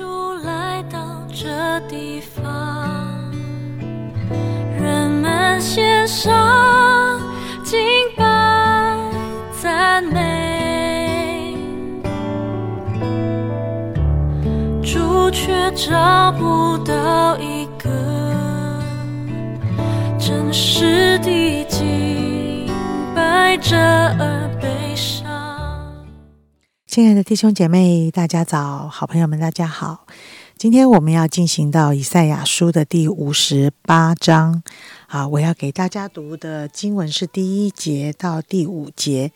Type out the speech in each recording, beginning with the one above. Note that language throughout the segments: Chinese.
主来到这地方，人们献上敬拜赞美，主却找不到一个真实的敬拜者。亲爱的弟兄姐妹，大家早！好朋友们，大家好！今天我们要进行到以赛亚书的第五十八章啊，我要给大家读的经文是第一节到第五节。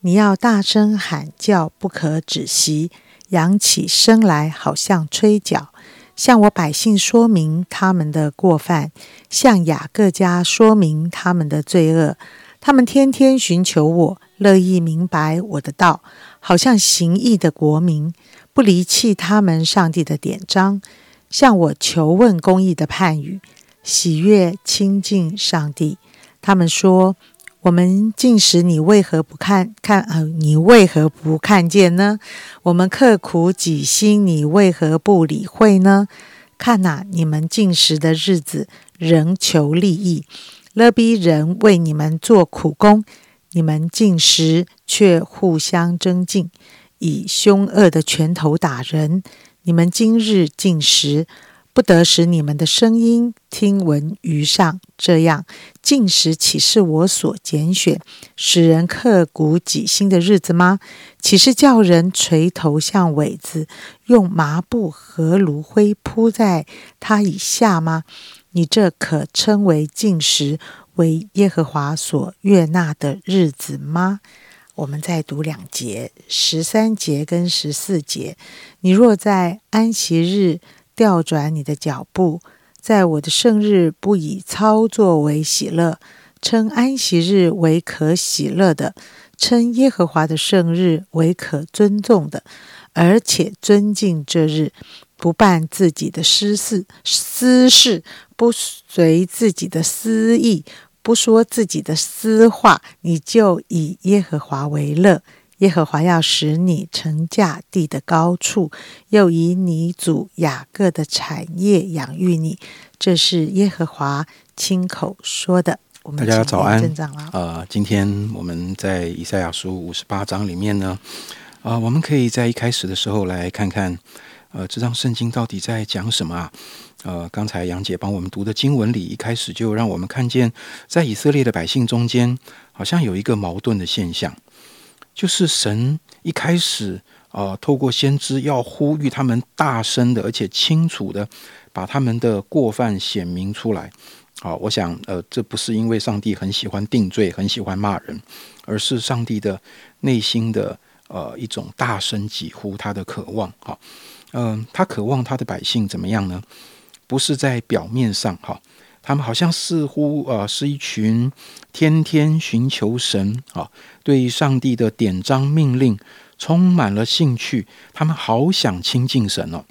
你要大声喊叫，不可止息，扬起声来，好像吹角，向我百姓说明他们的过犯，向雅各家说明他们的罪恶。他们天天寻求我，乐意明白我的道。好像行义的国民，不离弃他们上帝的典章，向我求问公义的判语，喜悦亲近上帝。他们说：“我们进食，你为何不看看？呃，你为何不看见呢？我们刻苦己心，你为何不理会呢？看哪，你们进食的日子，仍求利益，勒逼人为你们做苦工。”你们进食，却互相争竞，以凶恶的拳头打人。你们今日进食，不得使你们的声音听闻于上。这样进食，岂是我所拣选、使人刻骨己心的日子吗？岂是叫人垂头像苇子，用麻布和炉灰铺在他以下吗？你这可称为进食？为耶和华所悦纳的日子吗？我们再读两节，十三节跟十四节。你若在安息日调转你的脚步，在我的圣日不以操作为喜乐，称安息日为可喜乐的，称耶和华的圣日为可尊重的，而且尊敬这日，不办自己的私事，私事不随自己的私意。不说自己的私话，你就以耶和华为乐。耶和华要使你乘驾地的高处，又以你祖雅各的产业养育你。这是耶和华亲口说的。我们大家早安，啊、呃，今天我们在以赛亚书五十八章里面呢，啊，我们可以在一开始的时候来看看，呃，这张圣经到底在讲什么啊？呃，刚才杨姐帮我们读的经文里，一开始就让我们看见，在以色列的百姓中间，好像有一个矛盾的现象，就是神一开始啊，透过先知要呼吁他们大声的，而且清楚的把他们的过犯显明出来。好，我想，呃，这不是因为上帝很喜欢定罪，很喜欢骂人，而是上帝的内心的呃一种大声疾呼，他的渴望。好，嗯，他渴望他的百姓怎么样呢？不是在表面上哈，他们好像似乎呃是一群天天寻求神啊，对上帝的典章命令充满了兴趣，他们好想亲近神哦。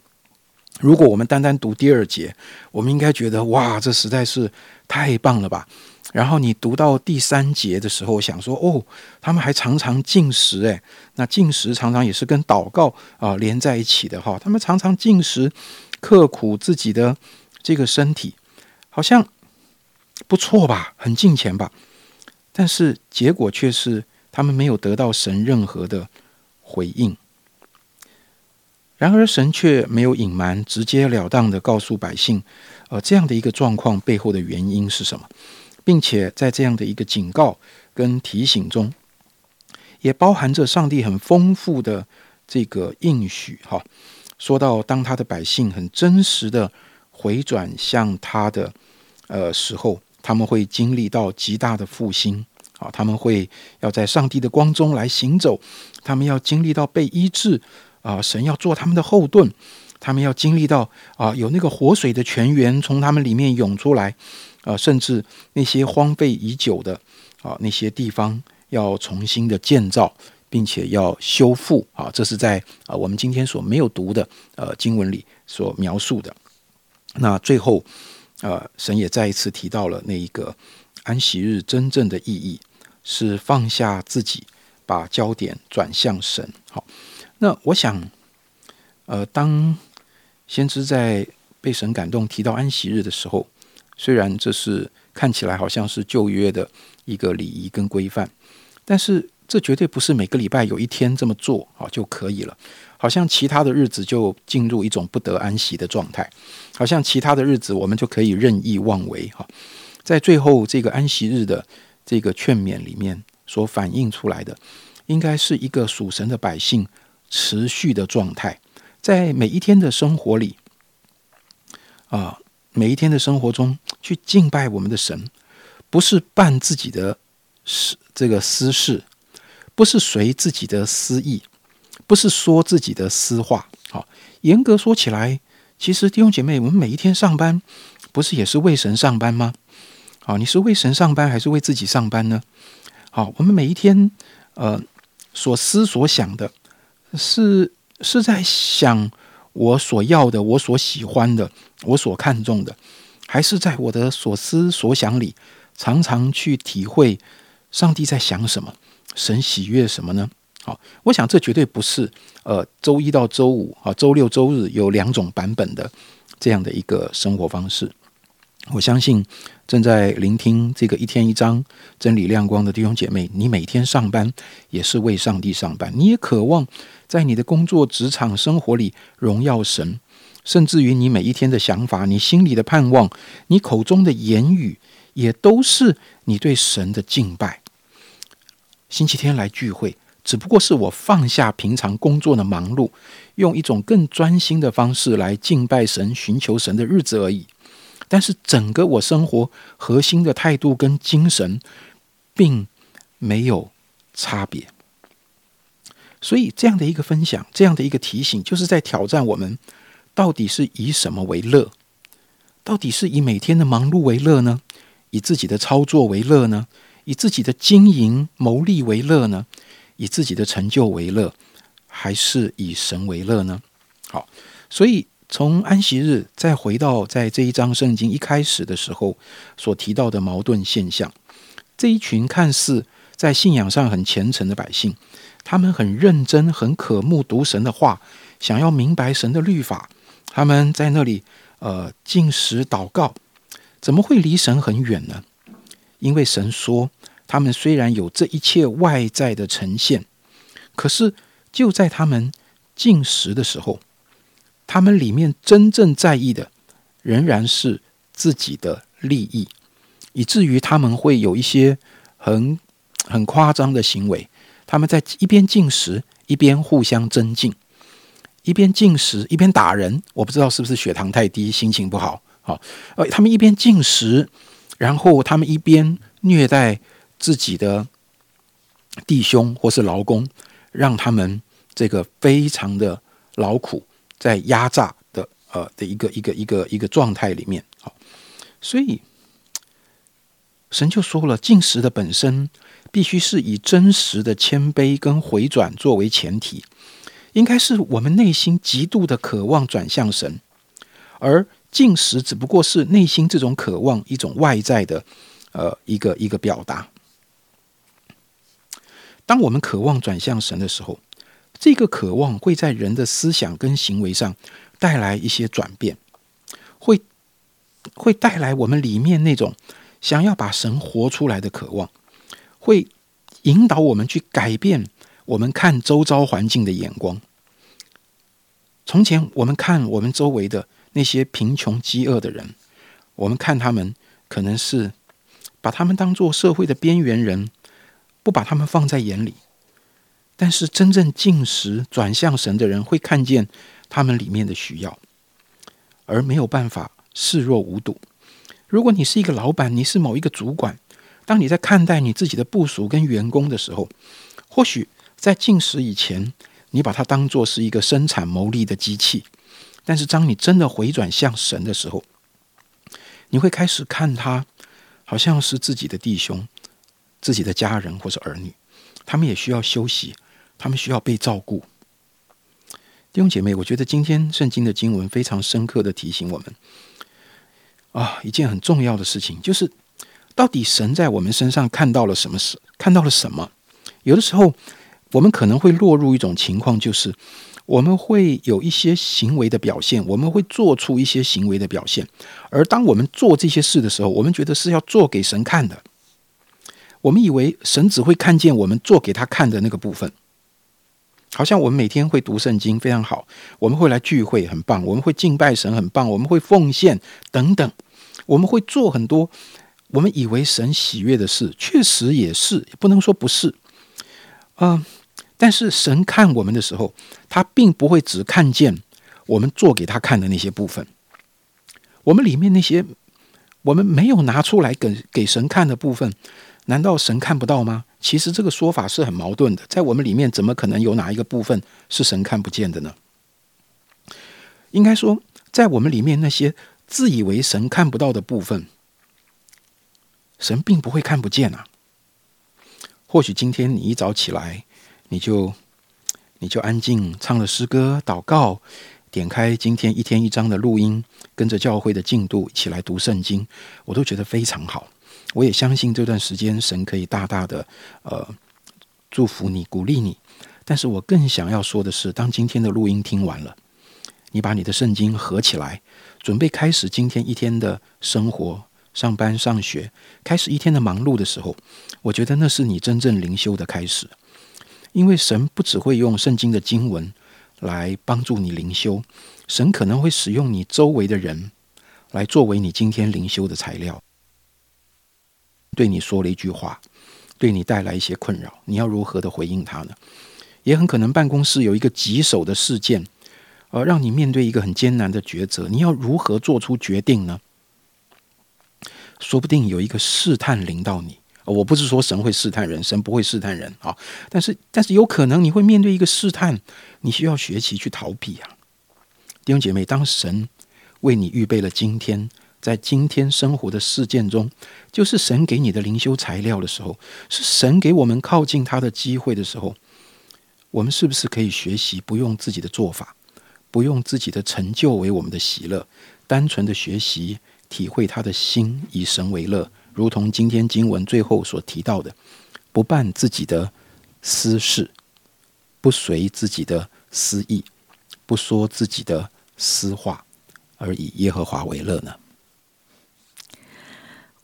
如果我们单单读第二节，我们应该觉得哇，这实在是太棒了吧。然后你读到第三节的时候，想说哦，他们还常常进食诶，那进食常常也是跟祷告啊连在一起的哈，他们常常进食。刻苦自己的这个身体，好像不错吧，很近钱吧，但是结果却是他们没有得到神任何的回应。然而神却没有隐瞒，直截了当的告诉百姓，呃，这样的一个状况背后的原因是什么，并且在这样的一个警告跟提醒中，也包含着上帝很丰富的这个应许，哈。说到，当他的百姓很真实的回转向他的呃时候，他们会经历到极大的复兴啊！他们会要在上帝的光中来行走，他们要经历到被医治啊！神要做他们的后盾，他们要经历到啊，有那个活水的泉源从他们里面涌出来啊！甚至那些荒废已久的啊那些地方要重新的建造。并且要修复啊，这是在啊我们今天所没有读的呃经文里所描述的。那最后，呃，神也再一次提到了那一个安息日真正的意义是放下自己，把焦点转向神。好，那我想，呃，当先知在被神感动提到安息日的时候，虽然这是看起来好像是旧约的一个礼仪跟规范，但是这绝对不是每个礼拜有一天这么做啊就可以了。好像其他的日子就进入一种不得安息的状态，好像其他的日子我们就可以任意妄为哈。在最后这个安息日的这个劝勉里面所反映出来的，应该是一个属神的百姓持续的状态，在每一天的生活里，啊，每一天的生活中去敬拜我们的神，不是办自己的私这个私事，不是随自己的私意，不是说自己的私话。好，严格说起来，其实弟兄姐妹，我们每一天上班，不是也是为神上班吗？好，你是为神上班还是为自己上班呢？好，我们每一天，呃，所思所想的，是是在想我所要的、我所喜欢的、我所看重的，还是在我的所思所想里，常常去体会上帝在想什么，神喜悦什么呢？好，我想这绝对不是呃周一到周五啊，周六周日有两种版本的这样的一个生活方式。我相信正在聆听这个一天一章真理亮光的弟兄姐妹，你每天上班也是为上帝上班，你也渴望在你的工作、职场、生活里荣耀神，甚至于你每一天的想法、你心里的盼望、你口中的言语，也都是你对神的敬拜。星期天来聚会，只不过是我放下平常工作的忙碌，用一种更专心的方式来敬拜神、寻求神的日子而已。但是整个我生活核心的态度跟精神，并没有差别。所以这样的一个分享，这样的一个提醒，就是在挑战我们：到底是以什么为乐？到底是以每天的忙碌为乐呢？以自己的操作为乐呢？以自己的经营牟利为乐呢？以自己的成就为乐，还是以神为乐呢？好，所以。从安息日再回到在这一章圣经一开始的时候所提到的矛盾现象，这一群看似在信仰上很虔诚的百姓，他们很认真、很渴慕读神的话，想要明白神的律法，他们在那里呃进食祷告，怎么会离神很远呢？因为神说，他们虽然有这一切外在的呈现，可是就在他们进食的时候。他们里面真正在意的，仍然是自己的利益，以至于他们会有一些很很夸张的行为。他们在一边进食，一边互相增进；一边进食，一边打人。我不知道是不是血糖太低，心情不好。好，呃，他们一边进食，然后他们一边虐待自己的弟兄或是劳工，让他们这个非常的劳苦。在压榨的呃的一个一个一个一个状态里面，好，所以神就说了，进食的本身必须是以真实的谦卑跟回转作为前提，应该是我们内心极度的渴望转向神，而进食只不过是内心这种渴望一种外在的呃一个一个表达。当我们渴望转向神的时候。这个渴望会在人的思想跟行为上带来一些转变，会会带来我们里面那种想要把神活出来的渴望，会引导我们去改变我们看周遭环境的眼光。从前我们看我们周围的那些贫穷饥饿的人，我们看他们可能是把他们当做社会的边缘人，不把他们放在眼里。但是真正进食转向神的人，会看见他们里面的需要，而没有办法视若无睹。如果你是一个老板，你是某一个主管，当你在看待你自己的部署跟员工的时候，或许在进食以前，你把它当做是一个生产牟利的机器。但是当你真的回转向神的时候，你会开始看他好像是自己的弟兄、自己的家人或是儿女，他们也需要休息。他们需要被照顾，弟兄姐妹，我觉得今天圣经的经文非常深刻的提醒我们啊，一件很重要的事情，就是到底神在我们身上看到了什么事，看到了什么？有的时候，我们可能会落入一种情况，就是我们会有一些行为的表现，我们会做出一些行为的表现。而当我们做这些事的时候，我们觉得是要做给神看的。我们以为神只会看见我们做给他看的那个部分，好像我们每天会读圣经非常好，我们会来聚会很棒，我们会敬拜神很棒，我们会奉献等等，我们会做很多我们以为神喜悦的事，确实也是，不能说不是。啊，但是神看我们的时候，他并不会只看见我们做给他看的那些部分，我们里面那些我们没有拿出来给给神看的部分。难道神看不到吗？其实这个说法是很矛盾的。在我们里面，怎么可能有哪一个部分是神看不见的呢？应该说，在我们里面那些自以为神看不到的部分，神并不会看不见啊。或许今天你一早起来，你就你就安静唱了诗歌、祷告，点开今天一天一章的录音，跟着教会的进度一起来读圣经，我都觉得非常好。我也相信这段时间神可以大大的呃祝福你、鼓励你。但是我更想要说的是，当今天的录音听完了，你把你的圣经合起来，准备开始今天一天的生活、上班、上学，开始一天的忙碌的时候，我觉得那是你真正灵修的开始。因为神不只会用圣经的经文来帮助你灵修，神可能会使用你周围的人来作为你今天灵修的材料。对你说了一句话，对你带来一些困扰，你要如何的回应他呢？也很可能办公室有一个棘手的事件，呃，让你面对一个很艰难的抉择，你要如何做出决定呢？说不定有一个试探临到你，我不是说神会试探人，神不会试探人啊，但是但是有可能你会面对一个试探，你需要学习去逃避啊，弟兄姐妹，当神为你预备了今天。在今天生活的事件中，就是神给你的灵修材料的时候，是神给我们靠近他的机会的时候。我们是不是可以学习不用自己的做法，不用自己的成就为我们的喜乐，单纯的学习体会他的心，以神为乐，如同今天经文最后所提到的，不办自己的私事，不随自己的私意，不说自己的私话，而以耶和华为乐呢？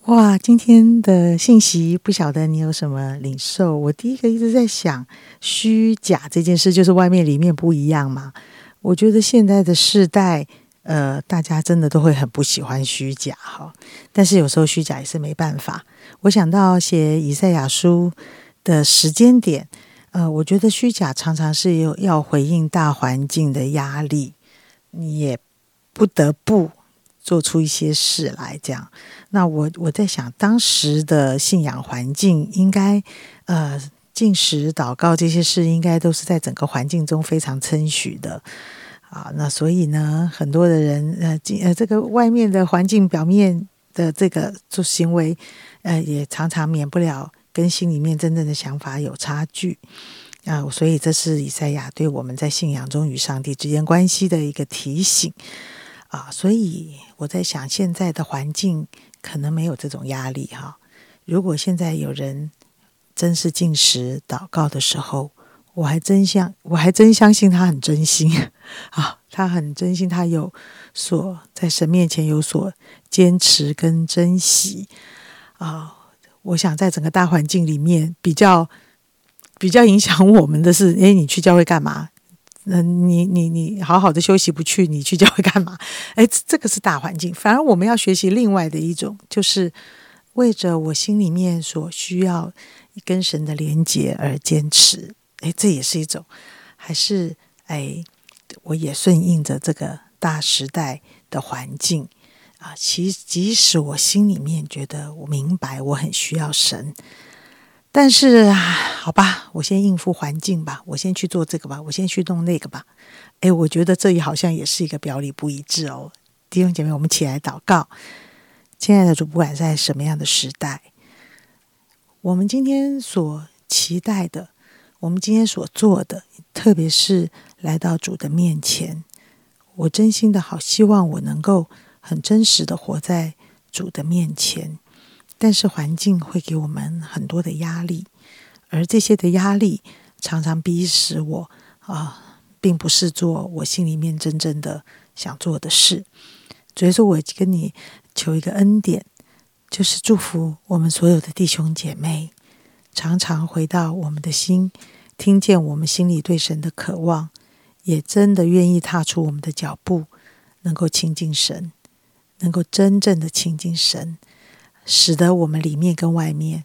哇，今天的信息不晓得你有什么领受？我第一个一直在想虚假这件事，就是外面里面不一样嘛。我觉得现在的世代，呃，大家真的都会很不喜欢虚假哈。但是有时候虚假也是没办法。我想到写以赛亚书的时间点，呃，我觉得虚假常常是有要回应大环境的压力，你也不得不。做出一些事来，这样。那我我在想，当时的信仰环境应该，呃，进食、祷告这些事，应该都是在整个环境中非常称许的啊。那所以呢，很多的人，呃，进呃，这个外面的环境表面的这个做行为，呃，也常常免不了跟心里面真正的想法有差距啊。所以这是以赛亚对我们在信仰中与上帝之间关系的一个提醒。啊，所以我在想，现在的环境可能没有这种压力哈。如果现在有人真是进食祷告的时候，我还真相，我还真相信他很真心 啊，他很真心，他有所在神面前有所坚持跟珍惜啊。我想在整个大环境里面，比较比较影响我们的是，诶，你去教会干嘛？嗯你你你好好的休息不去，你去教会干嘛？哎，这个是大环境。反而我们要学习另外的一种，就是为着我心里面所需要跟神的连接而坚持。哎，这也是一种，还是哎，我也顺应着这个大时代的环境啊。其即使我心里面觉得我明白，我很需要神。但是，好吧，我先应付环境吧，我先去做这个吧，我先去弄那个吧。哎，我觉得这里好像也是一个表里不一致哦。弟兄姐妹，我们起来祷告，亲爱的主，不管在什么样的时代，我们今天所期待的，我们今天所做的，特别是来到主的面前，我真心的好希望我能够很真实的活在主的面前。但是环境会给我们很多的压力，而这些的压力常常逼使我啊，并不是做我心里面真正的想做的事。所以说，我跟你求一个恩典，就是祝福我们所有的弟兄姐妹，常常回到我们的心，听见我们心里对神的渴望，也真的愿意踏出我们的脚步，能够亲近神，能够真正的亲近神，使得我们里面跟外面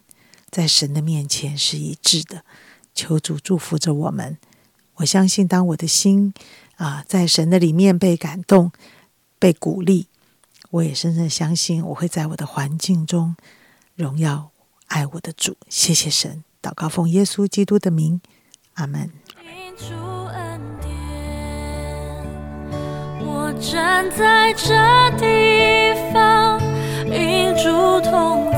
在神的面前是一致的。求主祝福着我们。我相信，当我的心啊在神的里面被感动、被鼓励，我也深深相信，我会在我的环境中荣耀爱我的主。谢谢神，祷告奉耶稣基督的名，阿门。我站在这地。梦